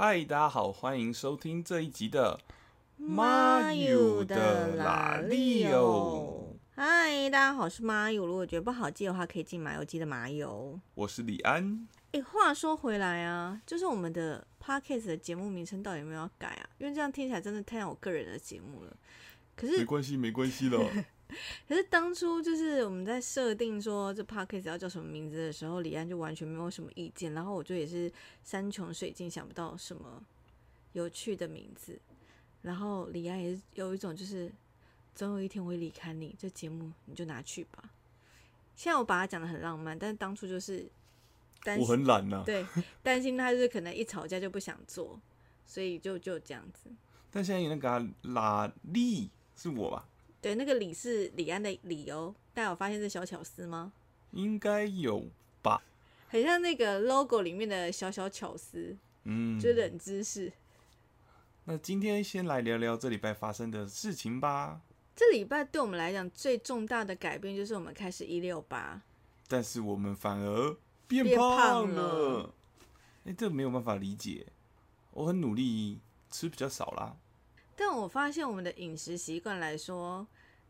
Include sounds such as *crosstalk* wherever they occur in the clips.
嗨，大家好，欢迎收听这一集的妈友的拉力哦。嗨，大家好，我是麻友。如果觉得不好记的话，可以进马油记的麻油。我是李安。哎，话说回来啊，就是我们的 podcast 的节目名称到底有没有要改啊？因为这样听起来真的太像我个人的节目了。可是没关系，没关系的。*laughs* *laughs* 可是当初就是我们在设定说这 podcast 要叫什么名字的时候，李安就完全没有什么意见，然后我就也是山穷水尽想不到什么有趣的名字，然后李安也是有一种就是总有一天我会离开你，这节目你就拿去吧。现在我把它讲的很浪漫，但是当初就是担我很懒呐、对担心他就是可能一吵架就不想做，所以就就这样子。但现在有那个啊拉力是我吧？对，那个李是李安的李哦，大家有发现这小巧思吗？应该有吧？很像那个 logo 里面的小小巧思，嗯，就冷知识。那今天先来聊聊这礼拜发生的事情吧。这礼拜对我们来讲最重大的改变就是我们开始一六八，但是我们反而变变胖了。哎、这没有办法理解。我很努力吃比较少啦。但我发现我们的饮食习惯来说，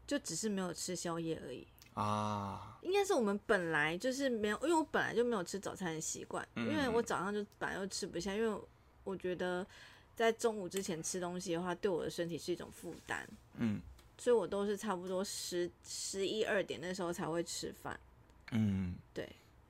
就只是没有吃宵夜而已。啊，应该是我们本来就是没有，因为我本来就没有吃早餐的习惯，嗯因为我早上就本来就吃不下，因为我觉得在中午之前吃东西的话，对我的身体是一种负担，嗯所以我都是差不多十十一二点那时候才会吃饭。嗯，对，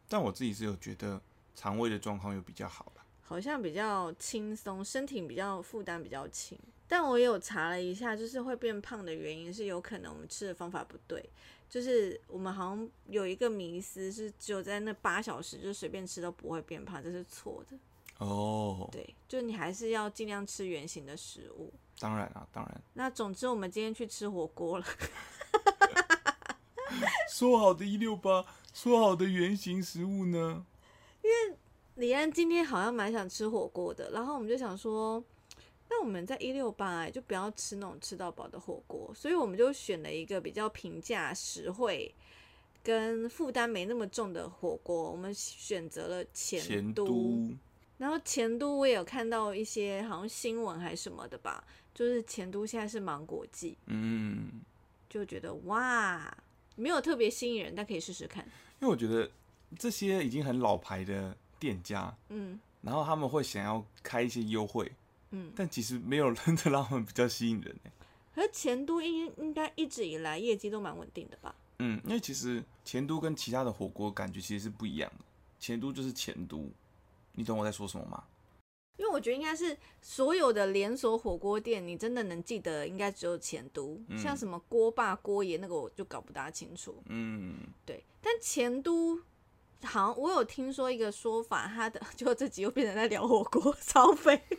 但我自己是有觉得肠胃的状况又比较好了。好像比较轻松，身体比较负担比较轻。但我也有查了一下，就是会变胖的原因是有可能我们吃的方法不对，就是我们好像有一个迷思是只有在那八小时就随便吃都不会变胖，这是错的。哦，对，就你还是要尽量吃原形的食物。当然啊，当然，那总之，我们今天去吃火锅了。*laughs* 说好的一六八，说好的原形食物呢？因为李安今天好像蛮想吃火锅的，然后我们就想说，那我们在一六八就不要吃那种吃到饱的火锅，所以我们就选了一个比较平价、实惠跟负担没那么重的火锅，我们选择了前。都，然后前都我也有看到一些好像新闻还是什么的吧，就是前都现在是芒果季，嗯，就觉得哇，没有特别吸引人，但可以试试看。因为我觉得这些已经很老牌的店家，嗯然后他们会想要开一些优惠，嗯，但其实没有真的让他们比较吸引人欸可是前都应应该一直以来业绩都蛮稳定的吧？嗯，因为其实前都跟其他的火锅感觉其实是不一样的，前都就是前都，你懂我在说什么吗？因为我觉得应该是所有的连锁火锅店，你真的能记得应该只有前都，嗯像什么锅霸、锅爷那个我就搞不大清楚。嗯，对，但前都好像我有听说一个说法，他的 *laughs* 就这集又变成在聊火锅，*laughs* 超肥。*laughs*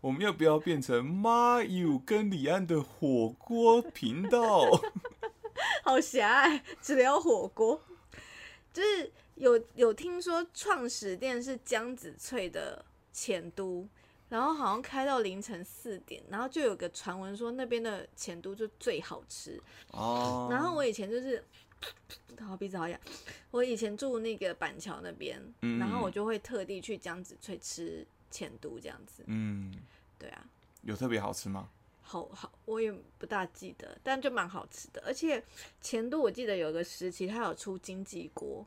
我们要不要变成妈友跟李安的火锅频道？好狭隘，只聊火锅。就是有有听说创始店是江子翠的前都，然后好像开到凌晨四点，然后就有个传闻说那边的前都就最好吃。哦，然后我以前就是，好鼻子好痒。我以前住那个板桥那边，嗯然后我就会特地去江子翠吃前都这样子。嗯，对啊，有特别好吃吗？好好，我也不大记得，但就蛮好吃的。而且前都我记得有个时期，它有出经济锅，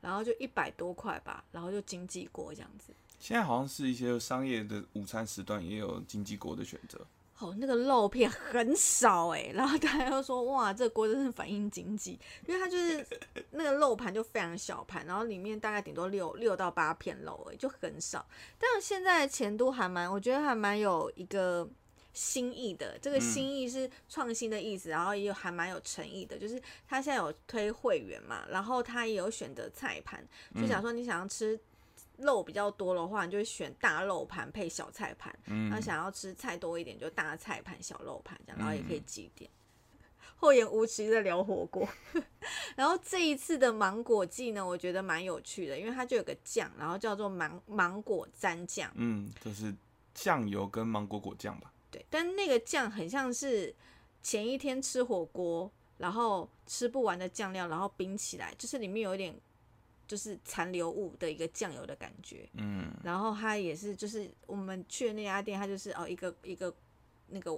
然后就一百多块吧，然后就经济锅这样子。现在好像是一些商业的午餐时段也有经济锅的选择。哦，那个肉片很少哎，然后大家又说哇，这个锅真是反映经济，因为它就是 *laughs* 那个肉盘就非常小盘，然后里面大概顶多六六到八片肉哎，就很少。但是现在前都还蛮，我觉得还蛮有一个新意的，这个新意是创新的意思，然后也有还蛮有诚意的，就是他现在有推会员嘛，然后他也有选择菜盘，就想说你想要吃。肉比较多的话，你就会选大肉盘配小菜盘。嗯那想要吃菜多一点，就大菜盘、小肉盘这样，然后也可以几点。厚颜无耻在聊火锅，*laughs* 然后这一次的芒果季呢，我觉得蛮有趣的，因为它就有个酱，然后叫做芒芒果蘸酱，嗯，就是酱油跟芒果果酱吧。对，但那个酱很像是前一天吃火锅，然后吃不完的酱料，然后冰起来，就是里面有一点就是残留物的一个酱油的感觉。嗯，然后它也是，就是我们去的那家店，它就是哦一个一个那个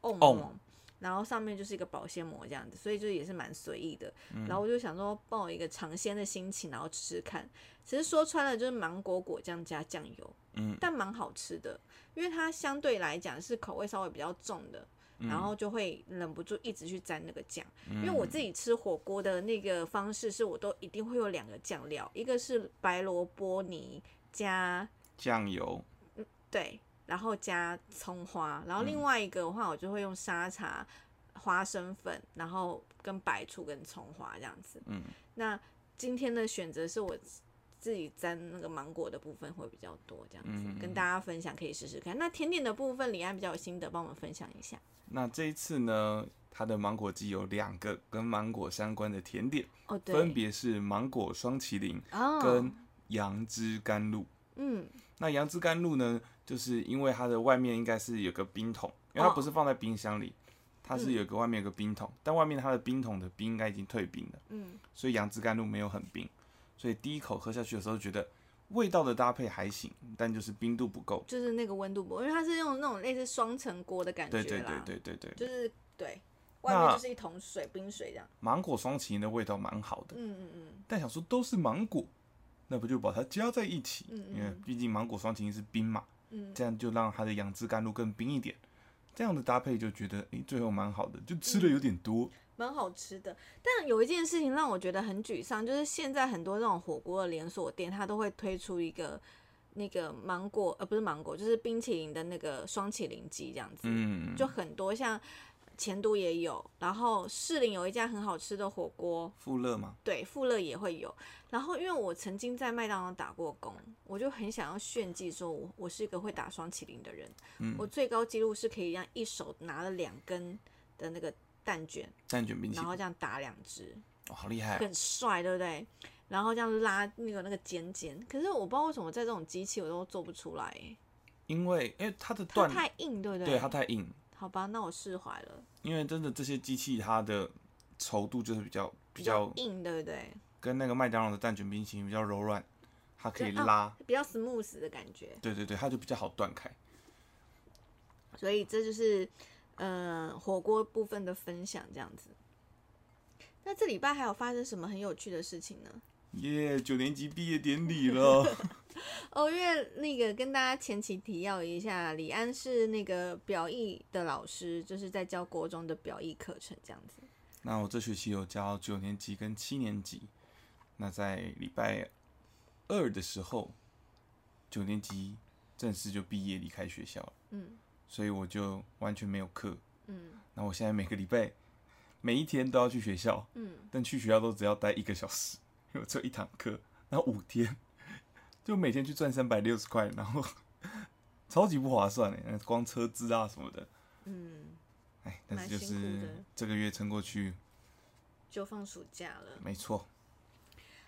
瓮然后上面就是一个保鲜膜这样子，所以就也是蛮随意的。嗯然后我就想说，抱一个尝鲜的心情，然后吃吃看。其实说穿了就是芒果果酱加酱油，嗯，但蛮好吃的，因为它相对来讲是口味稍微比较重的。嗯然后就会忍不住一直去沾那个酱，因为我自己吃火锅的那个方式是我都一定会有两个酱料，一个是白萝卜泥加酱油，对，然后加葱花，然后嗯。另外一个的话，我就会用沙茶、花生粉，然后跟白醋跟葱花这样子。嗯，那今天的选择是我自己沾那个芒果的部分会比较多，这样子、嗯跟大家分享，可以试试看。那甜点的部分，李安比较有心得，帮我们分享一下。那这一次呢，它的芒果季有两个跟芒果相关的甜点，哦，对，分别是芒果双麒麟哦，跟杨枝甘露。嗯。那杨枝甘露呢，就是因为它的外面应该是有个冰桶，因为它不是放在冰箱里，它是有个外面有个冰桶，但外面它的冰桶的冰应该已经退冰了，嗯，所以杨枝甘露没有很冰，所以第一口喝下去的时候觉得味道的搭配还行，但就是冰度不够。就是那个温度不够，因为它是用那种类似双层锅的感觉对，对对对对对，就是对，外面就是一桶水，冰水这样。芒果双麒麟的味道蛮好的，嗯嗯嗯但想说都是芒果，那不就把它加在一起？嗯嗯因为毕竟芒果双麒麟是冰嘛，嗯，这样就让它的杨枝甘露更冰一点。这样的搭配就觉得，诶、最后蛮好的，就吃的有点多。蛮好吃的。但有一件事情让我觉得很沮丧，就是现在很多这种火锅的连锁店，它都会推出一个那个芒果，呃，不是芒果，就是冰淇淋的那个双淇淋机这样子，嗯，就很多，像前都也有，然后士林有一家很好吃的火锅，富乐吗，对，富乐也会有。然后，因为我曾经在麦当劳打过工，我就很想要炫技，说我我是一个会打双麒麟的人。嗯我最高纪录是可以让一手拿了两根的那个蛋卷，蛋卷冰淇淋，然后这样打两只，哦，好厉害！很帅，对不对？然后这样拉那个那个尖尖，可是我不知道为什么在这种机器我都做不出来，哎因为因为它的它段，太硬，对不对？对它太硬，好吧，那我释怀了。因为真的这些机器它的稠度就是比较比较硬，对不对？跟那个麦当劳的蛋卷冰淇淋比较柔软，它可以拉，比较 smooth 的感觉。对对对，它就比较好断开。所以这就是呃火锅部分的分享，这样子。那这礼拜还有发生什么很有趣的事情呢？耶、九年级毕业典礼了，*laughs* 哦，因为那个跟大家前期提要一下，李安是那个表艺的老师，就是在教国中的表艺课程这样子。那我这学期有教九年级跟七年级，那在礼拜二的时候，九年级正式就毕业离开学校了，嗯。所以我就完全没有课。嗯。那我现在每个礼拜每一天都要去学校，嗯，但去学校都只要待一个小时，因为只有一堂课，然后五天，就每天去赚三百六十块，然后超级不划算哎，光车资啊什么的，嗯，哎，但是就是这个月撑过去，就放暑假了。没错。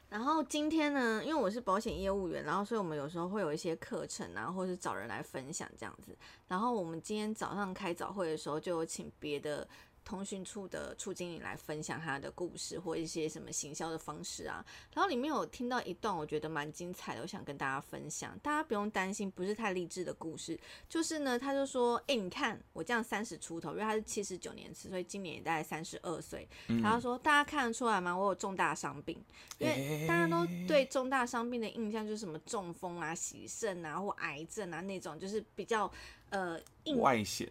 然后今天呢，因为我是保险业务员，然后所以我们有时候会有一些课程啊，或是找人来分享这样子。然后我们今天早上开早会的时候，就有请别的通讯处的处经理来分享他的故事或一些什么行销的方式啊。然后里面有听到一段，我觉得蛮精彩的，我想跟大家分享。大家不用担心，不是太励志的故事。就是呢，他就说：“哎、你看我这样三十出头，因为他是七十九年次，所以今年也大概三十二岁。然后说大家看得出来吗？我有重大伤病，因为大家都对重大伤病的印象就是什么中风啊、洗肾啊或癌症啊那种，就是比较呃硬外显，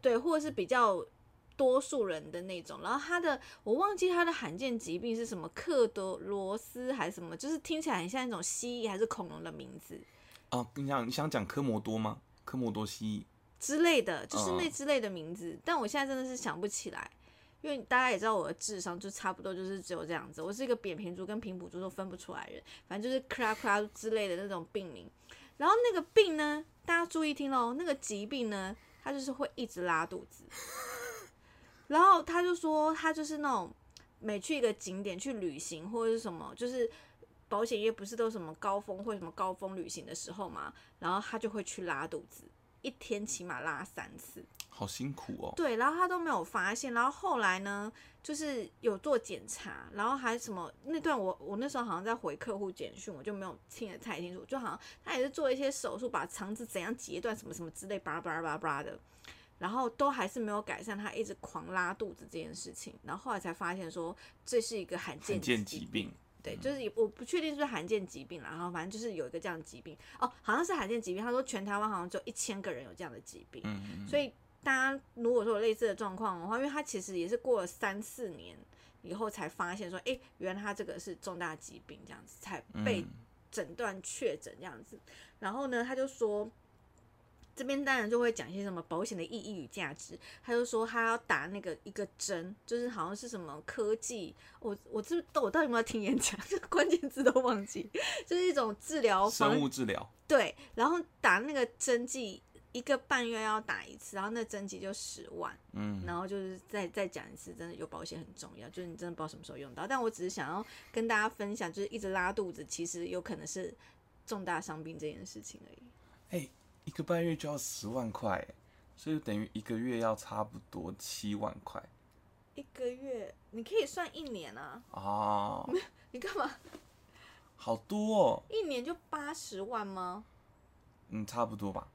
对，或者是比较多数人的那种。然后他的我忘记他的罕见疾病是什么，克多罗斯还是什么，就是听起来很像一种蜥蜴还是恐龙的名字哦，你想你想讲科摩多吗？科摩多蜥蜴，之类的，就是那嗯之类的名字。但我现在真的是想不起来。因为大家也知道我的智商就差不多就是只有这样子，我是一个扁平足跟平埔足都分不出来人，反正就是克拉克拉之类的那种病名。然后那个病呢，大家注意听喽，那个疾病呢，它就是会一直拉肚子。然后他就说，他就是那种每去一个景点去旅行或者是什么，就是保险业不是都什么高峰会、什么高峰旅行的时候嘛，然后他就会去拉肚子，一天起码拉三次。好辛苦哦。对，然后他都没有发现，然后后来呢，就是有做检查，然后还什么那段我我那时候好像在回客户简讯，我就没有听得太清楚，就好像他也是做一些手术，把肠子怎样截断什么什么之类，巴拉巴拉巴拉的，然后都还是没有改善，他一直狂拉肚子这件事情，然后后来才发现说这是一个罕见罕见疾病，对，就是也我不确定是不是罕见疾病啦，然后反正就是有一个这样的疾病哦，好像是罕见疾病。他说全台湾好像只有一千个人有这样的疾病，嗯嗯所以大家如果说有类似的状况的话，因为他其实也是过了三四年以后才发现说，哎，原来他这个是重大疾病，这样子才被嗯诊断确诊这样子。然后呢，他就说，这边当然就会讲一些什么保险的意义与价值。他就说他要打那个一个针，就是好像是什么科技，我我这我到底有没有听演讲？这 *laughs* 个关键字都忘记，就是一种治疗方生物治疗，对，然后打那个针剂一个半月要打一次，然后那针剂就十万，嗯，然后就是再再讲一次，真的有保险很重要，就是你真的不知道什么时候用到。但我只是想要跟大家分享，就是一直拉肚子，其实有可能是重大伤病这件事情而已。哎、一个半月就要十万块，哎所以等于一个月要差不多七万块一个月你可以算一年啊，哦，*laughs* 你干嘛？*laughs* 好多哦，一年就八十万吗？嗯，差不多吧。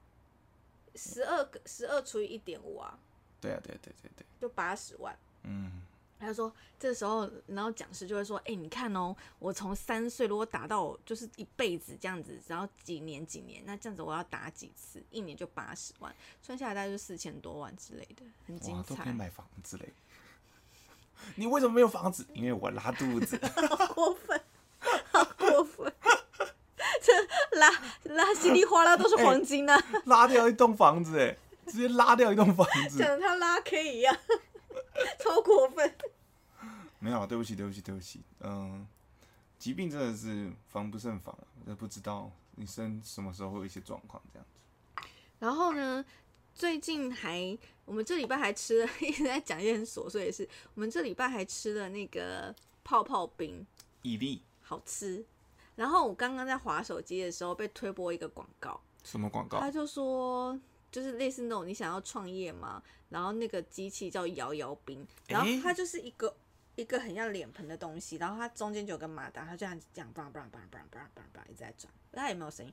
十二个十二除以一点五啊，对啊，对对对对，就八十万。嗯，他就说，这时候，然后讲师就会说，哎、你看哦，我从三岁如果打到就是一辈子这样子，然后几年几年，那这样子我要打几次，一年就八十万，算下来大概就四千多万之类的，很精彩，都可以彩。买房子嘞。你为什么没有房子？因为我拉肚子。*laughs* 好过分，好过分，这拉拉稀里哗啦都是黄金啊，拉掉一栋房子，哎，直接拉掉一栋房子。讲的他拉 K 一样，*laughs* 超过分。没有，对不起，对不起，对不起。嗯，疾病真的是防不胜防，我都不知道你生什么时候会有一些状况这样子。然后呢，最近还我们这礼拜还吃了，一直在讲一些很琐碎的事。我们这礼拜还吃了那个泡泡冰，伊利好吃。然后我刚刚在划手机的时候被推播一个广告，什么广告他？就说就是类似那种你想要创业嘛，然后那个机器叫摇摇冰，然后它就是一个。一个很像脸盆的东西，然后它中间就有个马达，它这样这样叭叭叭叭叭叭叭一直在转，它也没有声音，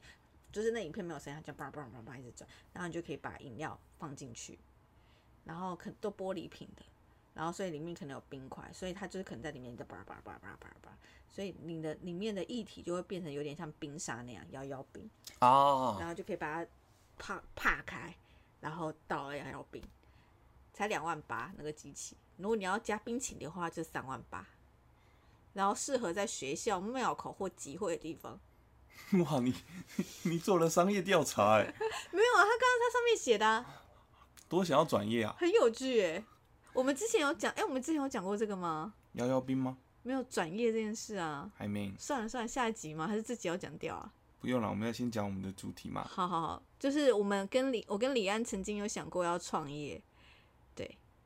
就是那影片没有声音，它这样叭叭叭叭一直转，然后你就可以把饮料放进去，然后可都玻璃瓶的，然后所以里面可能有冰块，所以它就是可能在里面的叭叭叭叭叭叭，所以你的里面的液体就会变成有点像冰沙那样摇摇冰，哦然，后就可以把它啪啪开，然后倒了摇摇冰，才两万八那个机器，如果你要加冰淇淋的话就三万八，然后适合在学校、庙口或集会的地方。*laughs* 哇，你 *laughs* 你做了商业调查，哎，没有啊，他刚刚他上面写的、啊、多想要转业啊？很有趣诶。我们之前有讲，哎、我们之前有讲过这个吗？摇摇冰吗？没有转业这件事啊。还没，算了算了，下一集吗？还是自己要讲掉啊？不用了，我们要先讲我们的主题嘛。好好好，就是我们跟李，我跟李安曾经有想过要创业，对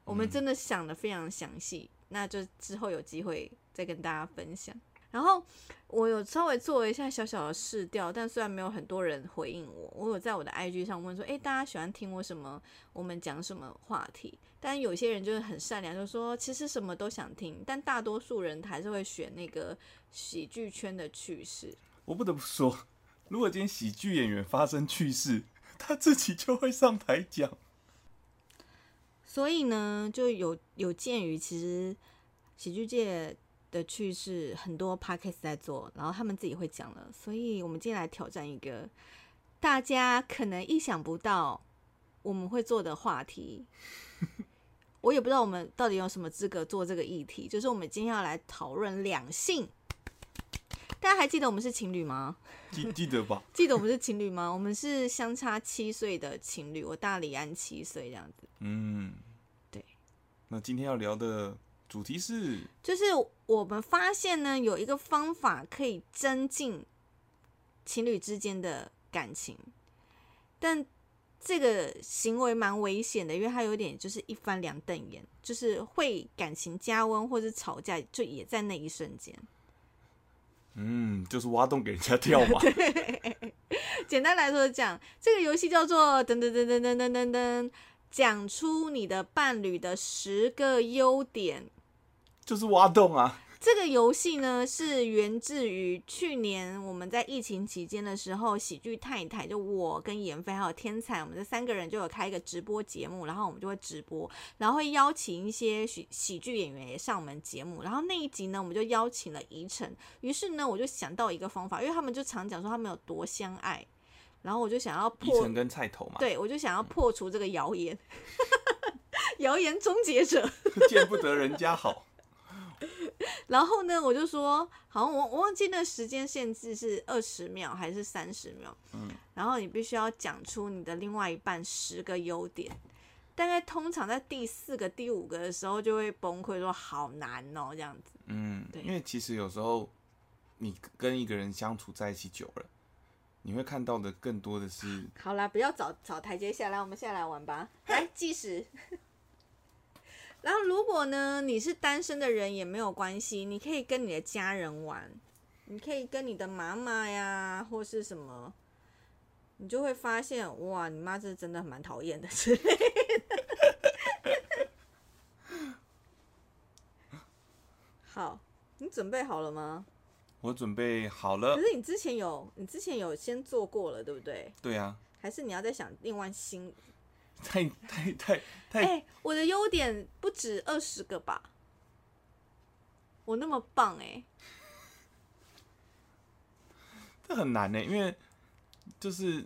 我们真的想的非常详细，那就之后有机会再跟大家分享。然后我有稍微做了一下小小的试调，但虽然没有很多人回应我，我有在我的 IG 上问说，诶，大家喜欢听我什么？我们讲什么话题？但有些人就是很善良，就说其实什么都想听，但大多数人还是会选那个喜剧圈的趣事。我不得不说，如果今天喜剧演员发生趣事，他自己就会上台讲。所以呢，就有有鉴于其实喜剧界的趣事很多 podcast 在做，然后他们自己会讲了，所以我们今天来挑战一个大家可能意想不到我们会做的话题。*laughs* 我也不知道我们到底有什么资格做这个议题，就是我们今天要来讨论两性。大家还记得我们是情侣吗？记记得吧？*laughs* 记得我们是情侣吗？我们是相差七岁的情侣，我大李安七岁这样子。嗯，对。那今天要聊的主题是，就是我们发现呢，有一个方法可以增进情侣之间的感情，但这个行为蛮危险的，因为它有点就是一翻两瞪眼，就是会感情加温或者吵架，就也在那一瞬间。嗯，就是挖洞给人家跳嘛。*laughs* 简单来说讲这个游戏叫做噔噔噔噔噔噔噔噔讲出你的伴侣的十个优点。就是挖洞啊。这个游戏呢是源自于去年我们在疫情期间的时候，喜剧太太就我跟妍飞还有天才，我们这三个人就有开一个直播节目，然后我们就会直播，然后会邀请一些喜喜剧演员也上我们节目，然后那一集呢，我们就邀请了宜晨，于是呢，我就想到一个方法，因为他们就常讲说他们有多相爱，然后我就想要破宜晨跟菜头嘛，对我就想要破除这个谣言，*laughs* 谣言终结者。*laughs* *laughs* 见不得人家好。*laughs* 然后呢，我就说，好像我我忘记那时间限制是二十秒还是三十秒。嗯，然后你必须要讲出你的另外一半十个优点。大概通常在第四个、第五个的时候就会崩溃，说好难哦，这样子。嗯，对因为其实有时候你跟一个人相处在一起久了，你会看到的更多的是，好啦，不要找找台阶下来，我们下来玩吧。来计时。*laughs* 然后，如果呢你是单身的人也没有关系，你可以跟你的家人玩，你可以跟你的妈妈呀，或是什么，你就会发现哇，你妈这真的蛮讨厌的之类的。*laughs* 好，你准备好了吗？我准备好了可。是你之前有，你之前有先做过了，对不对？对啊，还是你要再想另外新太太太太，哎、我的优点不止二十个吧？我那么棒哎、*laughs* 这很难呢，因为就是，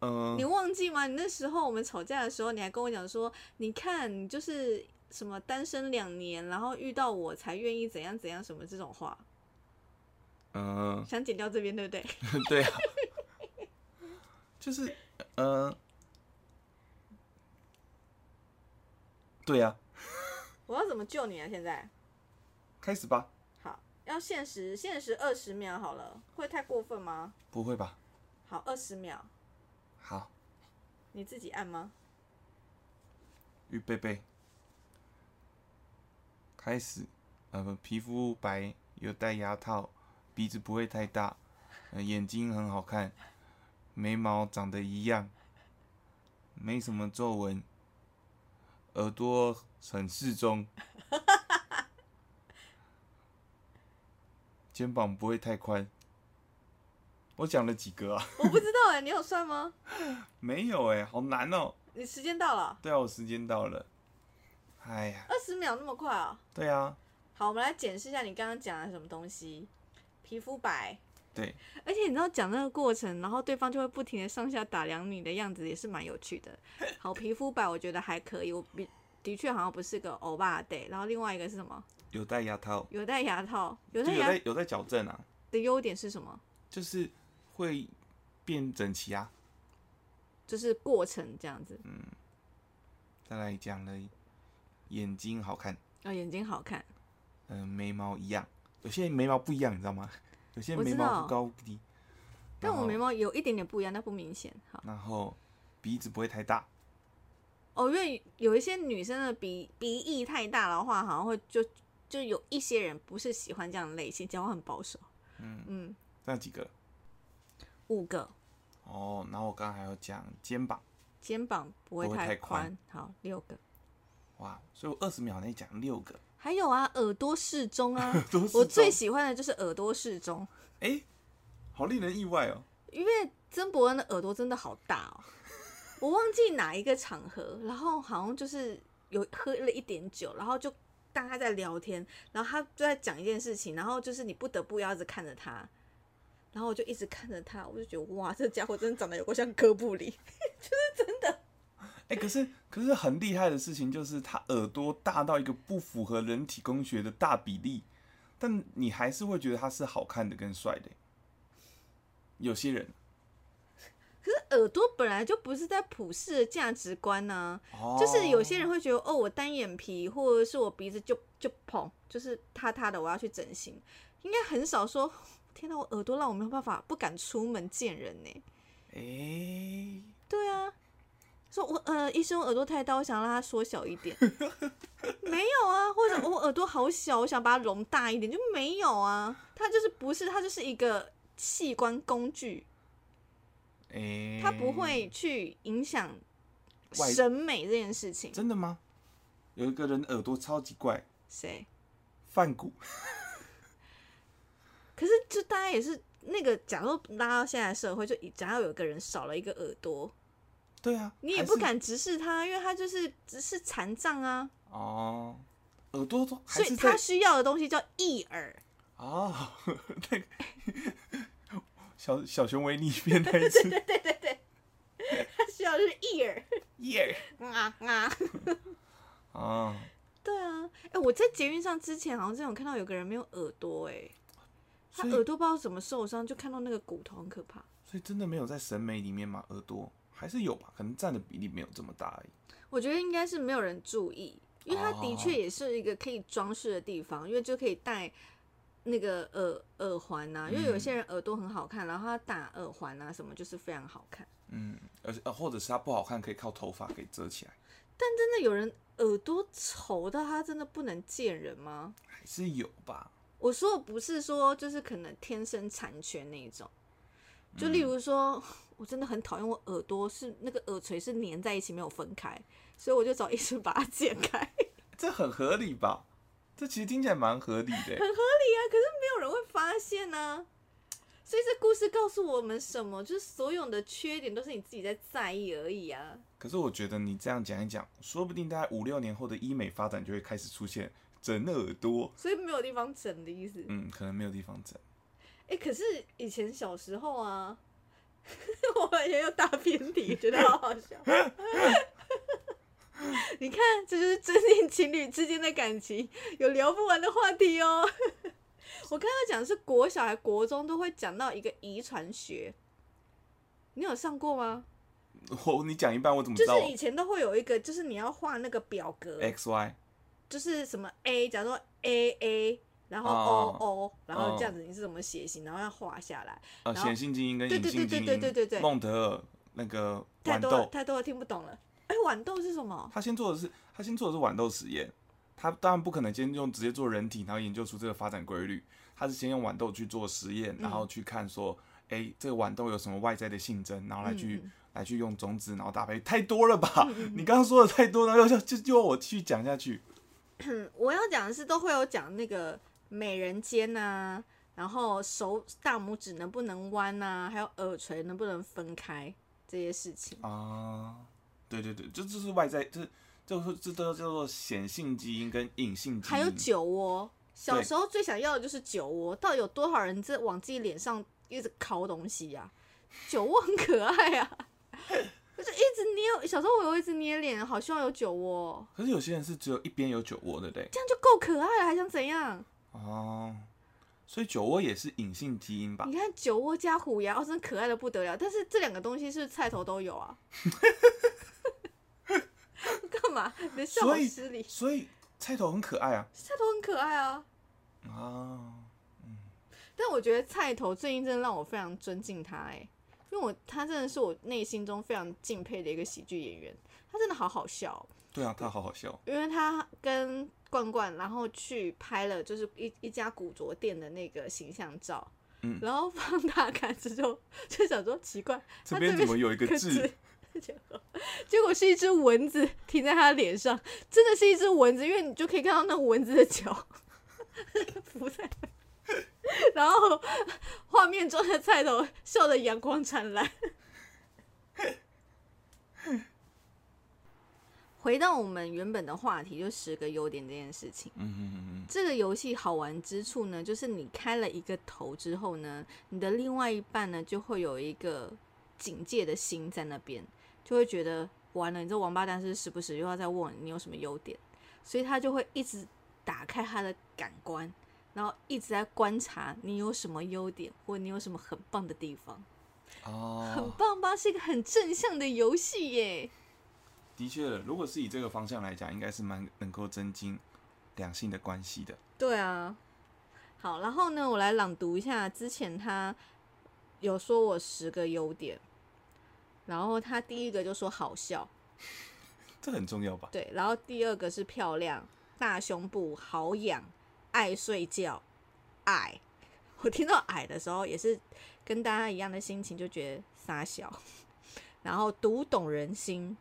嗯、你忘记吗？你那时候我们吵架的时候，你还跟我讲说，你看你就是什么单身两年，然后遇到我才愿意怎样怎样什么这种话，嗯、想剪掉这边对不对？*laughs* 对啊，*laughs* 就是，嗯、对啊，*laughs* 我要怎么救你啊？现在开始吧。好，要限时，限时二十秒好了，会太过分吗？不会吧？好，二十秒，好，你自己按吗？预备备，开始。呃，不皮肤白，有戴牙套，鼻子不会太大，呃，眼睛很好看，眉毛长得一样，没什么皱纹，耳朵很适中，*laughs* 肩膀不会太宽。我讲了几个啊？我不知道哎、你有算吗？*laughs* 没有哎、好难哦、你时间到了，对啊，我时间到了。哎呀，二十秒那么快啊、对啊，好，我们来检视一下你刚刚讲的什么东西。皮肤白，对，而且你知道讲那个过程，然后对方就会不停的上下打量你的样子，也是蛮有趣的。*laughs* 好，皮肤白我觉得还可以，我比的确好像不是个欧巴 day。然后另外一个是什么？有戴牙套，有戴牙套，有戴牙有在有在矫正啊，的优点是什么？就是会变整齐啊。就是过程这样子。嗯再来讲了，眼睛好看，哦，眼睛好看，嗯、眉毛一样，有些人眉毛不一样，你知道吗？有些眉毛不高不低，但我眉毛有一点点不一样，但不明显。好，然后鼻子不会太大，哦，因为有一些女生的鼻鼻翼太大的话，好像会就就有一些人不是喜欢这样的类型，讲话很保守。嗯嗯，这样几个五个。哦。然后我刚刚还有讲肩膀，肩膀不会太宽。好，六个。哇，所以我二十秒内讲六个，还有啊，耳朵适中啊，*laughs* 我最喜欢的就是耳朵适中，哎、好令人意外哦。因为曾伯恩的耳朵真的好大哦。我忘记哪一个场合，然后好像就是有喝了一点酒，然后就大家在聊天，然后他就在讲一件事情，然后就是你不得不要一直看着他，然后我就一直看着他，我就觉得哇，这家伙真的长得有够像哥布林，*laughs* 哎、可是可是很厉害的事情就是，他耳朵大到一个不符合人体工学的大比例，但你还是会觉得他是好看的跟帅的。有些人可是耳朵本来就不是在普世的价值观呢、哦，就是有些人会觉得，哦，我单眼皮或者是我鼻子就就蓬，就是塌塌的，我要去整形。应该很少说，天哪，我耳朵让我没有办法，不敢出门见人呢。哎、对啊，说我呃，医生我耳朵太大，我想让它缩小一点。*laughs* 没有啊，或者我耳朵好小，我想把它隆大一点，就没有啊。它就是不是，它就是一个器官工具，哎、它不会去影响外审美这件事情，真的吗？有一个人耳朵超级怪，谁？范谷。*laughs* 可是就大家也是那个，假如拉到现在社会，就以假如有个人少了一个耳朵，对啊，你也不敢直视他，因为他就是只是残障啊，哦，耳朵都所以他需要的东西叫义耳。哦，*laughs* 那个小小熊维尼变那一次，*laughs* 他需要的是义耳。耶啊啊！啊，*laughs* 对啊，哎、我在捷运上之前好像真的有看到有个人没有耳朵、哎，他耳朵不知道怎么受伤，就看到那个骨头很可怕。所以真的没有在审美里面嘛，耳朵还是有吧，可能占的比例没有这么大而已。我觉得应该是没有人注意，因为它的确哦也是一个可以装饰的地方，因为就可以戴那个耳耳环呐、因为有些人耳朵很好看，然后他打耳环啊什么就是非常好看。嗯，而且呃，或者是它不好看，可以靠头发给遮起来，但真的有人耳朵丑到他真的不能见人吗？还是有吧。我说的不是说就是可能天生残缺那一种，就例如说，我真的很讨厌我耳朵是那个耳垂是粘在一起没有分开，所以我就找医生把它剪开。*laughs* 这很合理吧？这其实听起来蛮合理的欸。很合理啊，可是没有人会发现呢、所以这故事告诉我们什么？就是所有的缺点都是你自己在在意而已啊。可是我觉得你这样讲一讲，说不定大概五六年后的医美发展就会开始出现整耳朵。所以没有地方整的意思。嗯，可能没有地方整。哎、可是以前小时候啊，*laughs* 我完全又大偏题，觉得好好笑。*laughs* 你看，这就是真性情侣之间的感情，有聊不完的话题哦。*laughs* 我刚刚讲的是国小还国中都会讲到一个遗传学，你有上过吗？我你讲一半，我怎么知道就是以前都会有一个，就是你要画那个表格，？X Y 就是什么 A，假如说 A A，然后 O 哦 O，然后哦这样子你是怎么写型，然后要画下来。呃，显性基因跟隐性基因，对对对对对孟德尔那个太多太多了，听不懂了。哎、豌豆是什么？他先做的是他先做的是豌豆实验，他当然不可能先用直接做人体，然后研究出这个发展规律，他是先用豌豆去做实验，然后去看说，哎、这个豌豆有什么外在的性征，然后来去、嗯来去用种子，然后搭配，太多了吧？*laughs* 你刚刚说的太多了，要要就就要我继续讲下去。嗯，*coughs* 我要讲的是都会有讲那个美人尖呐、然后手大拇指能不能弯呐、还有耳垂能不能分开这些事情。啊，对对对，这这是外在，这这这都叫做显性基因跟隐性基因。还有酒窝，小对时候最想要的就是酒窝。到底有多少人在往自己脸上一直敲东西呀、酒窝很可爱啊，我 *laughs* 就一直捏。小时候我有一直捏脸，好希望有酒窝哦，可是有些人是只有一边有酒窝的，对不对？这样就够可爱了，还想怎样？哦，所以酒窝也是隐性基因吧你？看酒窝加虎牙，哦，真可爱的不得了。但是这两个东西是菜头都有啊？*laughs* 干嘛？你的笑好失礼。所以菜头很可爱啊。菜头很可爱啊，啊，但我觉得菜头最近真的让我非常尊敬他哎、因为我他真的是我内心中非常敬佩的一个喜剧演员，他真的好好笑哦、对啊，他好好笑。因为他跟冠冠然后去拍了就是一一家古着店的那个形象照，嗯。然后放大看之后 *laughs* 就想说奇怪，这边怎么有一个个痣？*laughs* 结果结果是一只蚊子停在他脸上，真的是一只蚊子，因为你就可以看到那蚊子的脚。浮在，然后画面中的菜头笑得阳光灿烂。回到我们原本的话题，就十个优点这件事情。嗯嗯嗯这个游戏好玩之处呢，就是你开了一个头之后呢，你的另外一半呢就会有一个警戒的心在那边，就会觉得完了，你这王八蛋是不是时不时又要再问你有什么优点，所以他就会一直打开他的感官，然后一直在观察你有什么优点，或你有什么很棒的地方。哦，很哦，棒吧？是一个很正向的游戏耶。的确，如果是以这个方向来讲，应该是蛮能够增进两性的关系的。对啊，好，然后呢，我来朗读一下之前他有说我十个优点，然后他第一个就说好笑，这很重要吧？对，然后第二个是漂亮、大胸部、好养、爱睡觉、矮。*laughs* 我听到矮的时候也是跟大家一样的心情，就觉得傻小。*laughs* 然后读懂人心，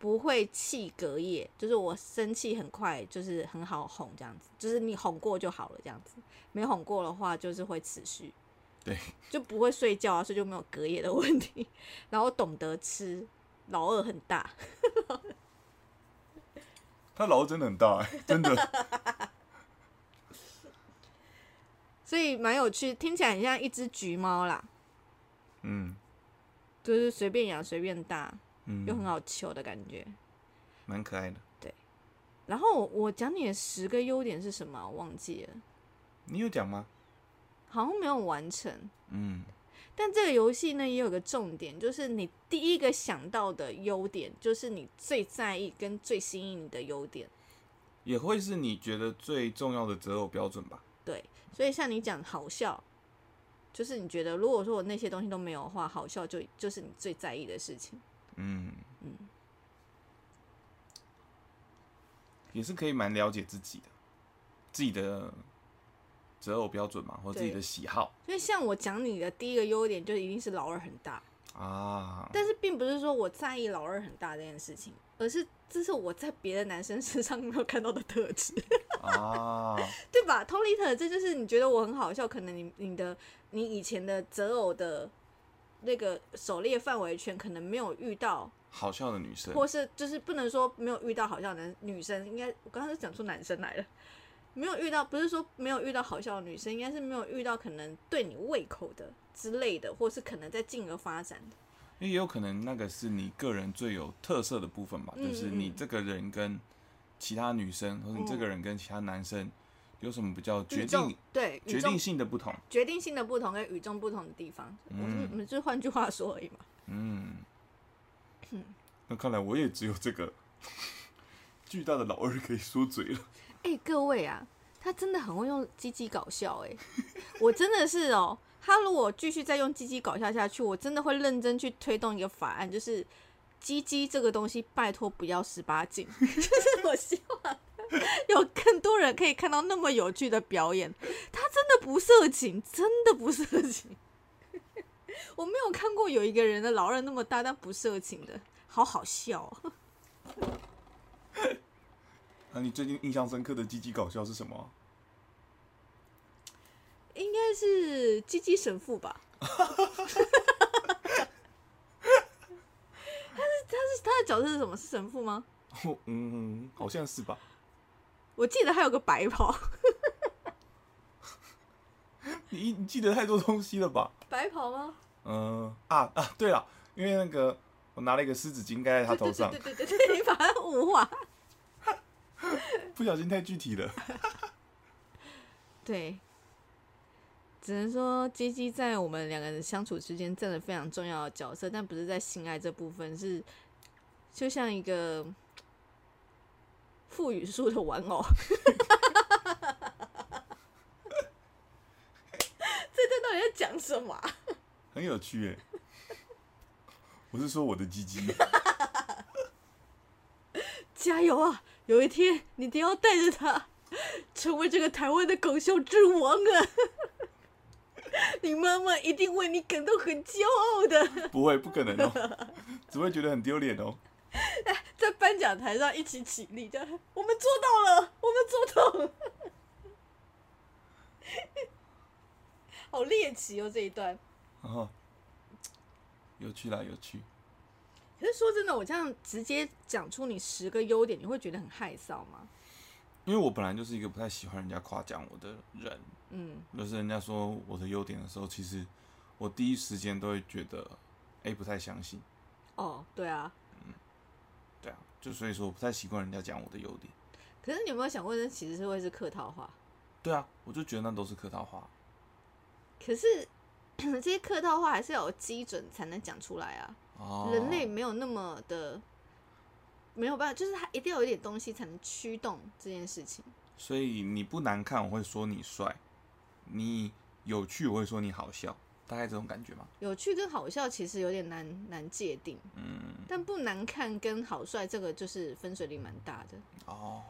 不会气隔夜，就是我生气很快，就是很好哄这样子，就是你哄过就好了这样子，没哄过的话就是会持续，对，*laughs* 就不会睡觉啊，所以就没有隔夜的问题。然后懂得吃，老二很大，*laughs* 他老二真的很大、欸，真的。*laughs* 所以蛮有趣，听起来很像一只橘猫啦，嗯就是随便养随便大，嗯，又很好求的感觉。蛮可爱的。对然后我讲你的十个优点是什么啊？我忘记了，你有讲吗？好像没有完成。嗯，但这个游戏呢，也有个重点，就是你第一个想到的优点，就是你最在意跟最吸引你的优点。也会是你觉得最重要的择偶标准吧？对，所以像你讲好笑，就是你觉得如果说我那些东西都没有的话，好笑就就是你最在意的事情。嗯嗯也是可以蛮了解自己的，自己的择偶标准嘛，或自己的喜好所以像我讲你的第一个优点，就一定是老二很大，啊。但是并不是说我在意老二很大这件事情，而是这是我在别的男生身上没有看到的特质。*laughs* 啊，对吧？同理可，这就是你觉得我很好笑，可能你你的你以前的择偶的那个狩猎范围圈，可能没有遇到，好笑的女生，或是就是不能说没有遇到好笑的女生，应该我刚刚是讲出男生来了，没有遇到，不是说没有遇到好笑的女生，应该是没有遇到可能对你胃口的之类的，或是可能在进而发展的。也有可能那个是你个人最有特色的部分吧，嗯就是你嗯这个人跟其他女生，或者你这个人跟其他男生有什么比较决定对决定性的不同？决定性的不同跟与众不同的地方，嗯我们就是换句话说而已嘛。嗯，那看来我也只有这个 *laughs* 巨大的老二可以说嘴了。哎、各位啊，他真的很会用鸡鸡搞笑哎、*laughs* 我真的是哦，他如果继续再用鸡鸡搞笑下去，我真的会认真去推动一个法案，就是鸡鸡这个东西，拜托不要十八禁，*laughs* 就是我希望 *laughs* 有更多人可以看到那么有趣的表演。他真的不色情，真的不色情。*laughs* 我没有看过有一个人的老二那么大但不色情的，好好笑、哦。*laughs* 那你最近印象深刻的鸡鸡搞笑是什么啊？应该是鸡鸡神父吧？他是他是他的角色是什么？是神父吗？哦嗯，好像是吧。我记得还有个白袍，*laughs* 你你记得太多东西了吧？白袍吗？嗯啊啊，对了，因为那个我拿了一个湿纸巾盖在他头上对，对对对对对，你把它物化。*laughs* 不小心太具体了。*laughs* 对，只能说鸡鸡在我们两个人相处之间占了非常重要的角色，但不是在性爱这部分，是就像一个赋予术的玩偶。*laughs* 这段到底在讲什么啊、很有趣耶。我是说我的鸡鸡，加油啊！有一天你一定要带着它，成为这个台湾的搞笑之王啊！*laughs* 你妈妈一定为你感到很骄傲的。不会，不可能哦，只会觉得很丢脸哦。*laughs* 在颁奖台上一起起立，这样我们做到了，我们做到了，*laughs* 好猎奇哦这一段。哦，有趣啦，有趣。可是说真的，我这样直接讲出你十个优点，你会觉得很害臊吗？因为我本来就是一个不太喜欢人家夸奖我的人，嗯，就是人家说我的优点的时候，其实我第一时间都会觉得，哎、不太相信。哦，对啊。就所以说我不太习惯人家讲我的优点。可是你有没有想过，这其实是会是客套话？对啊，我就觉得那都是客套话。可是 *clears throat* 这些客套话还是要有基准才能讲出来啊。哦，人类没有那么的没有办法，就是他一定要有一点东西才能驱动这件事情。所以你不难看，我会说你帅；你有趣，我会说你好笑，大概这种感觉吗？有趣跟好笑其实有点难难界定，嗯，但不难看跟好帅这个就是分水岭蛮大的。哦，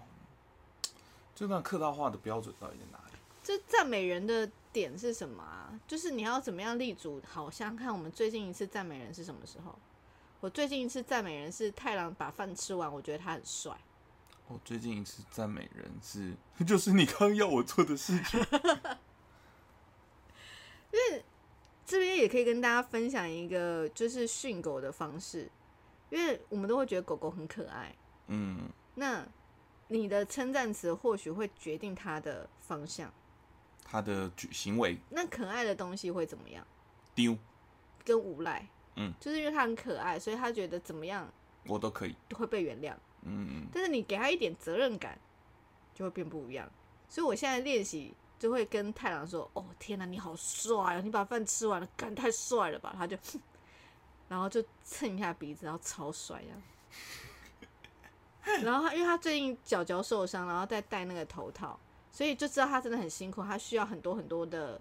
这段客套话的标准到底在哪里？这赞美人的点是什么啊？就是你要怎么样立足？好像看我们最近一次赞美人是什么时候？我最近一次赞美人是太郎把饭吃完，我觉得他很帅。我最近一次赞美人是，*laughs* 就是你刚要我做的事情。*laughs* 这边也可以跟大家分享一个就是训狗的方式，因为我们都会觉得狗狗很可爱。嗯，那你的称赞词或许会决定它的方向。它的行为那可爱的东西会怎么样？丢，跟无赖，嗯，就是因为它很可爱，所以他觉得怎么样我都可以。都会被原谅。嗯，但是你给他一点责任感，就会变不一样。所以我现在练习就会跟太郎说：“哦，天哪，你好帅啊！你把饭吃完了，干太帅了吧？”他就，*laughs* 然后就蹭一下鼻子，然后超帅呀。然后他因为他最近脚脚受伤，然后再戴那个头套，所以就知道他真的很辛苦，他需要很多很多的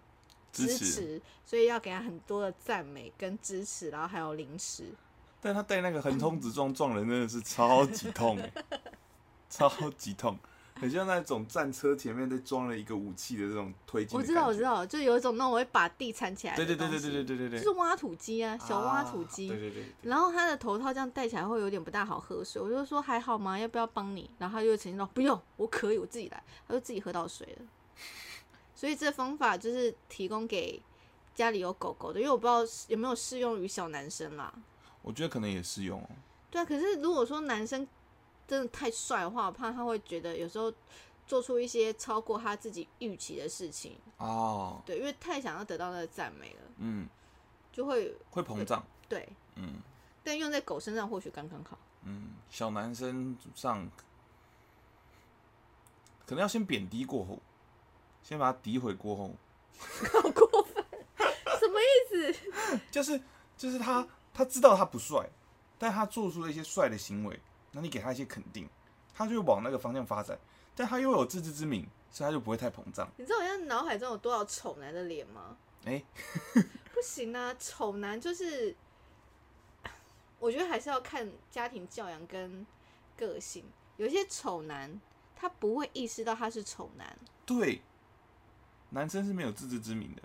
支持持，所以要给他很多的赞美跟支持，然后还有零食。但他戴那个横冲直撞撞人真的是超级痛哎、*laughs* 超级痛，很像那种战车前面在装了一个武器的这种推进。我知道，我知。道，就有一种那种会把地铲起来的对对对对对对对对对。就是挖土机啊，小挖土机。啊对对对对。然后他的头套这样戴起来会有点不大好喝水，我就说还好吗？要不要帮你？然后他就呈现到不用，我可以，我自己来。他就自己喝到水了。所以这方法就是提供给家里有狗狗的，因为我不知道有没有适用于小男生啦。我觉得可能也适用哦。对啊，可是如果说男生真的太帅的话，我怕他会觉得有时候做出一些超过他自己预期的事情。哦，对，因为太想要得到那个赞美了，嗯，就会会膨胀。对。嗯但用在狗身上或许刚刚好。嗯，小男生上可能要先贬低过后，先把他诋毁过后，*laughs* 好过分，什么意思？*laughs* 就是就是他他知道他不帅，但他做出了一些帅的行为，那你给他一些肯定，他就往那个方向发展，但他又有自知之明，所以他就不会太膨胀。你知道我现在脑海中有多少丑男的脸吗？哎、*laughs* 不行啊，丑男就是，我觉得还是要看家庭教养跟个性。有些丑男，他不会意识到他是丑男，对，男生是没有自知之明的。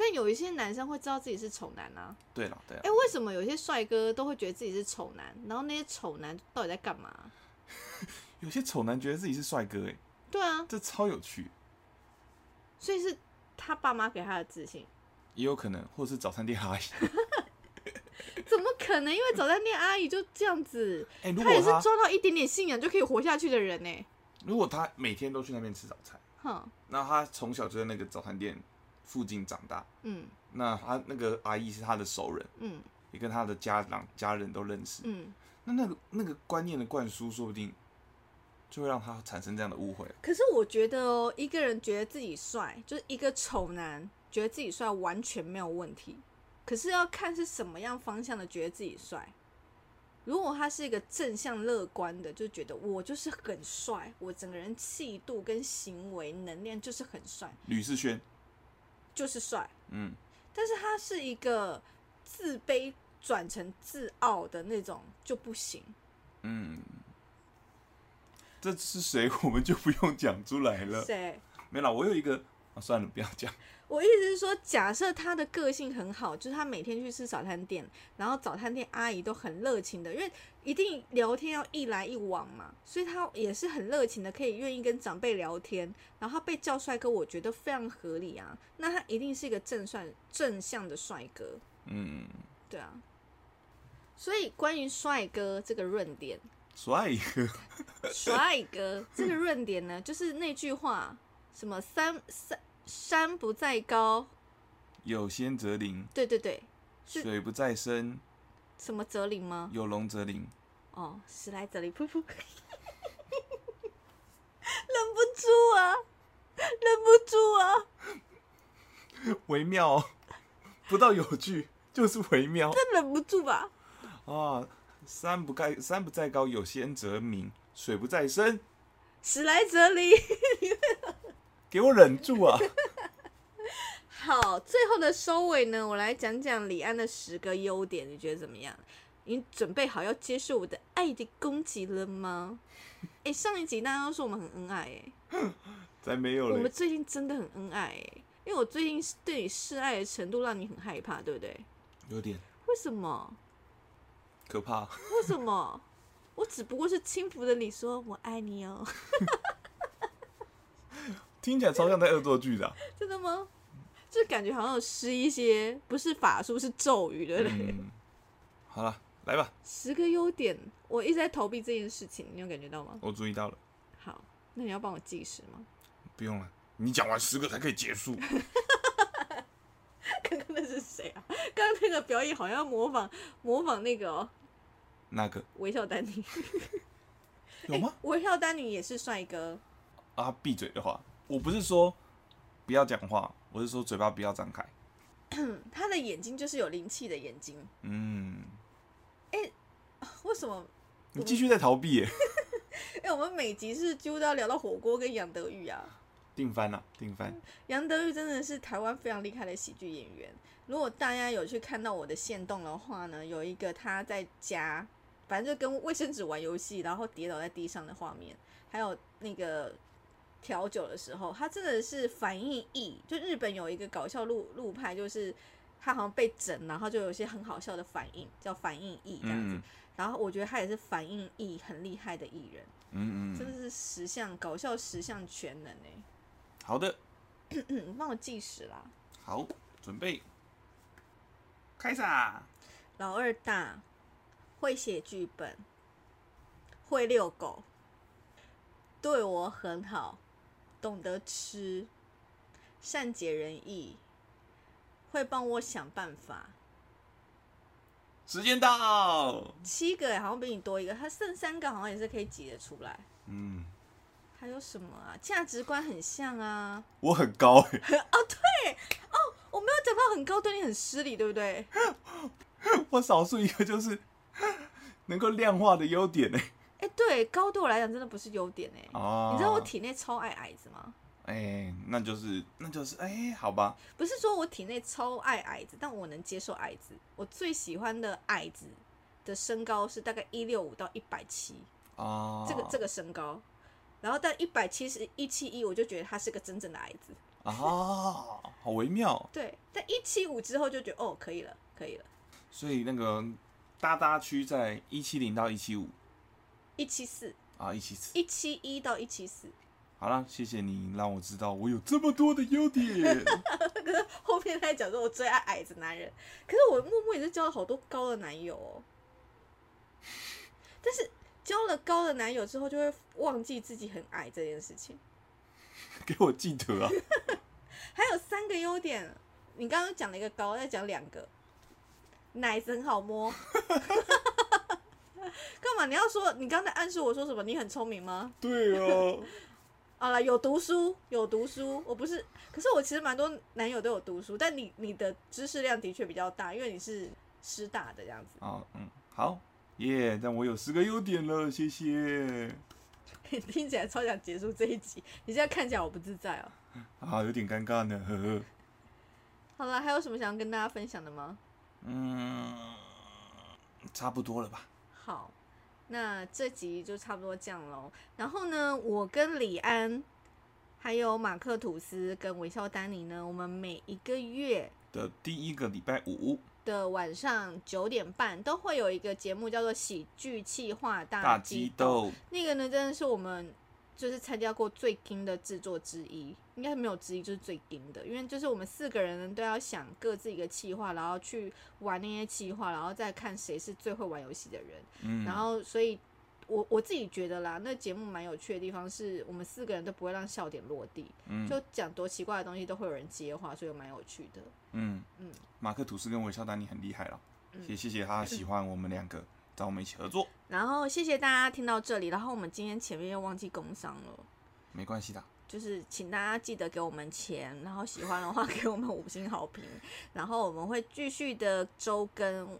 但有一些男生会知道自己是丑男啊。对了，对了哎、，为什么有些帅哥都会觉得自己是丑男？然后那些丑男到底在干嘛？*laughs* 有些丑男觉得自己是帅哥，哎，对啊，这超有趣。所以是他爸妈给他的自信。也有可能，或者是早餐店阿姨。*laughs* 怎么可能？因为早餐店阿姨就这样子，他也是抓到一点点信仰就可以活下去的人呢。如果他每天都去那边吃早餐，哼，那他从小就在那个早餐店附近长大，嗯那他那个阿姨是他的熟人，嗯也跟他的家长家人都认识。嗯。那那个那个观念的灌输，说不定就会让他产生这样的误会。可是我觉得哦，一个人觉得自己帅，就是一个丑男觉得自己帅，完全没有问题。可是要看是什么样方向的觉得自己帅。如果他是一个正向乐观的，就觉得我就是很帅，我整个人气度跟行为能量就是很帅，吕世轩，就是帅。嗯，但是他是一个自卑转成自傲的那种就不行。嗯，这是谁，*laughs* 我们就不用讲出来了。谁？没了，我有一个，啊、算了，不要讲。我意思是说，假设他的个性很好，就是他每天去吃早餐店，然后早餐店阿姨都很热情的，因为一定聊天要一来一往嘛，所以他也是很热情的，可以愿意跟长辈聊天。然后他被叫帅哥，我觉得非常合理啊。那他一定是一个正算正向的帅哥，嗯，对啊。所以关于帅哥这个论点，帅哥，帅哥这个论点呢，就是那句话，什么山山山不在高，有仙则灵，对对对，是水不在深，什么泽林吗？有龙则灵。哦，史莱哲林，噗噗，*laughs* 忍不住啊，忍不住啊，微妙、哦，不到有趣，就是微妙。这忍不住吧？啊！山不盖，山不在高，有仙则名；水不在深，史莱哲林，给我忍住啊！*laughs* 好，最后的收尾呢，我来讲讲李安的十个优点，你觉得怎么样？你准备好要接受我的爱的攻击了吗？*laughs* 哎、上一集大家都说我们很恩爱、哎，才没有嘞我们，最近真的很恩爱、哎，因为我最近对你示爱的程度让你很害怕，对不对？有点，为什么？可怕。为什么？我只不过是轻浮的你说我爱你哦，*laughs* 听起来超像在恶作剧的啊、*laughs* 真的吗？就感觉好像有施一些不是法术是咒语的嘞。嗯，好了，来吧，十个优点，我一直在逃避这件事情，你有感觉到吗？我注意到了，好，那你要帮我计时吗？不用了，你讲完十个才可以结束。*laughs* 刚刚那是谁啊？刚刚那个表演好像模仿模仿那个、哦、那个微笑丹尼，有吗？*laughs* 微笑丹尼也是帅哥。啊，闭嘴的话，我不是说不要讲话，我是说嘴巴不要张开。嗯，*coughs* 他的眼睛就是有灵气的眼睛。嗯，为什么？你继续在逃避耶，*laughs* 哎、我们每集是几乎都要聊到火锅跟杨德玉啊。定番啊，定番。杨德玉真的是台湾非常厉害的喜剧演员。如果大家有去看到我的线动的话呢，有一个他在家，反正就跟卫生纸玩游戏，然后跌倒在地上的画面，还有那个调酒的时候，他真的是反应异。就日本有一个搞笑路路派，就是他好像被整，然后就有一些很好笑的反应，叫反应异这样子。嗯然后我觉得他也是反应异很厉害的艺人，嗯嗯，真的是十项搞笑十项全能哎、好的，嗯，*coughs* 帮我计时啦。好，准备，开始啊！老二大，会写剧本，会遛狗，对我很好，懂得吃，善解人意，会帮我想办法。时间到。七个好像比你多一个，他剩三个好像也是可以挤得出来。嗯，还有什么啊？价值观很像啊。我很高 *laughs* 哎，我没有讲到很高，对你很失礼，对不对？*laughs* 我少数一个就是能够量化的优点哎。哎、对，高对我来讲真的不是优点哎。哦，你知道我体内超爱矮子吗？哎、那就是那就是哎、好吧，不是说我体内超爱矮子，但我能接受矮子。我最喜欢的矮子的身高是大概一六五到一百七，哦，这个这个身高。然后但一百七十一七一，我就觉得他是个真正的矮子。啊，好微妙。对，但一七五之后就觉得哦，可以了，可以了。所以那个搭搭区在一七零到一七五一七四、啊，一七四。一七一到一七四，好了，谢谢你让我知道我有这么多的优点。*laughs* 可是后面在讲说我最爱矮子男人，可是我默默也是交了好多高的男友哦。*laughs* 但是交了高的男友之后，就会忘记自己很矮这件事情。*laughs* 给我记得啊！还有三个优点，你刚刚讲了一个高，再讲两个，奶子很好摸。*laughs* 干嘛？你要说你刚才暗示我说什么？你很聪明吗？对哦，*laughs* 好了，有读书，有读书。我不是，可是我其实蛮多男友都有读书，但你你的知识量的确比较大，因为你是师大的这样子。哦，嗯，好，耶、但我有十个优点了，谢谢。*laughs* 听起来超想结束这一集，你现在看起来我不自在哦。啊，有点尴尬呢，呵呵。好了，还有什么想要跟大家分享的吗？嗯，差不多了吧？好，那这集就差不多这样喽。然后呢，我跟李安，还有马克吐斯跟韦笑丹尼呢，我们每一个月的第一个礼拜五，的晚上九点半都会有一个节目，叫做《喜剧气化大激斗，那个呢，真的是我们就是参加过最精的制作之一，应该没有之一，就是最精的。因为就是我们四个人都要想各自一个企划，然后去玩那些企划，然后再看谁是最会玩游戏的人。嗯，然后，所以我我自己觉得啦，那节目蛮有趣的地方是我们四个人都不会让笑点落地，嗯就讲多奇怪的东西都会有人接话，所以蛮有趣的。嗯嗯马克吐斯跟韦笑丹尼很厉害了，嗯也谢谢他喜欢我们两个，找我们一起合作，然后谢谢大家听到这里，然后我们今天前面又忘记工商了。没关系的。就是请大家记得给我们钱，然后喜欢的话给我们五星好评，然后我们会继续的周更，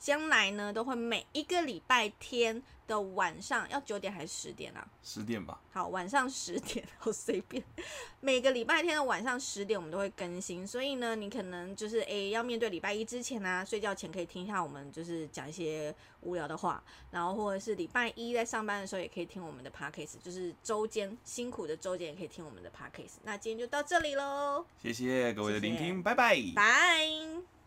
将来呢都会每一个礼拜天的晚上要九点还是十点啊？十点吧，好，晚上十点，*laughs* 好随便。每个礼拜天的晚上十点，我们都会更新，所以呢，你可能就是诶、要面对礼拜一之前啊，睡觉前可以听一下我们就是讲一些无聊的话，然后或者是礼拜一在上班的时候也可以听我们的 podcast，就是周间辛苦的周间也可以听我们的 podcast。那今天就到这里喽，谢谢各位的聆听，拜拜。拜。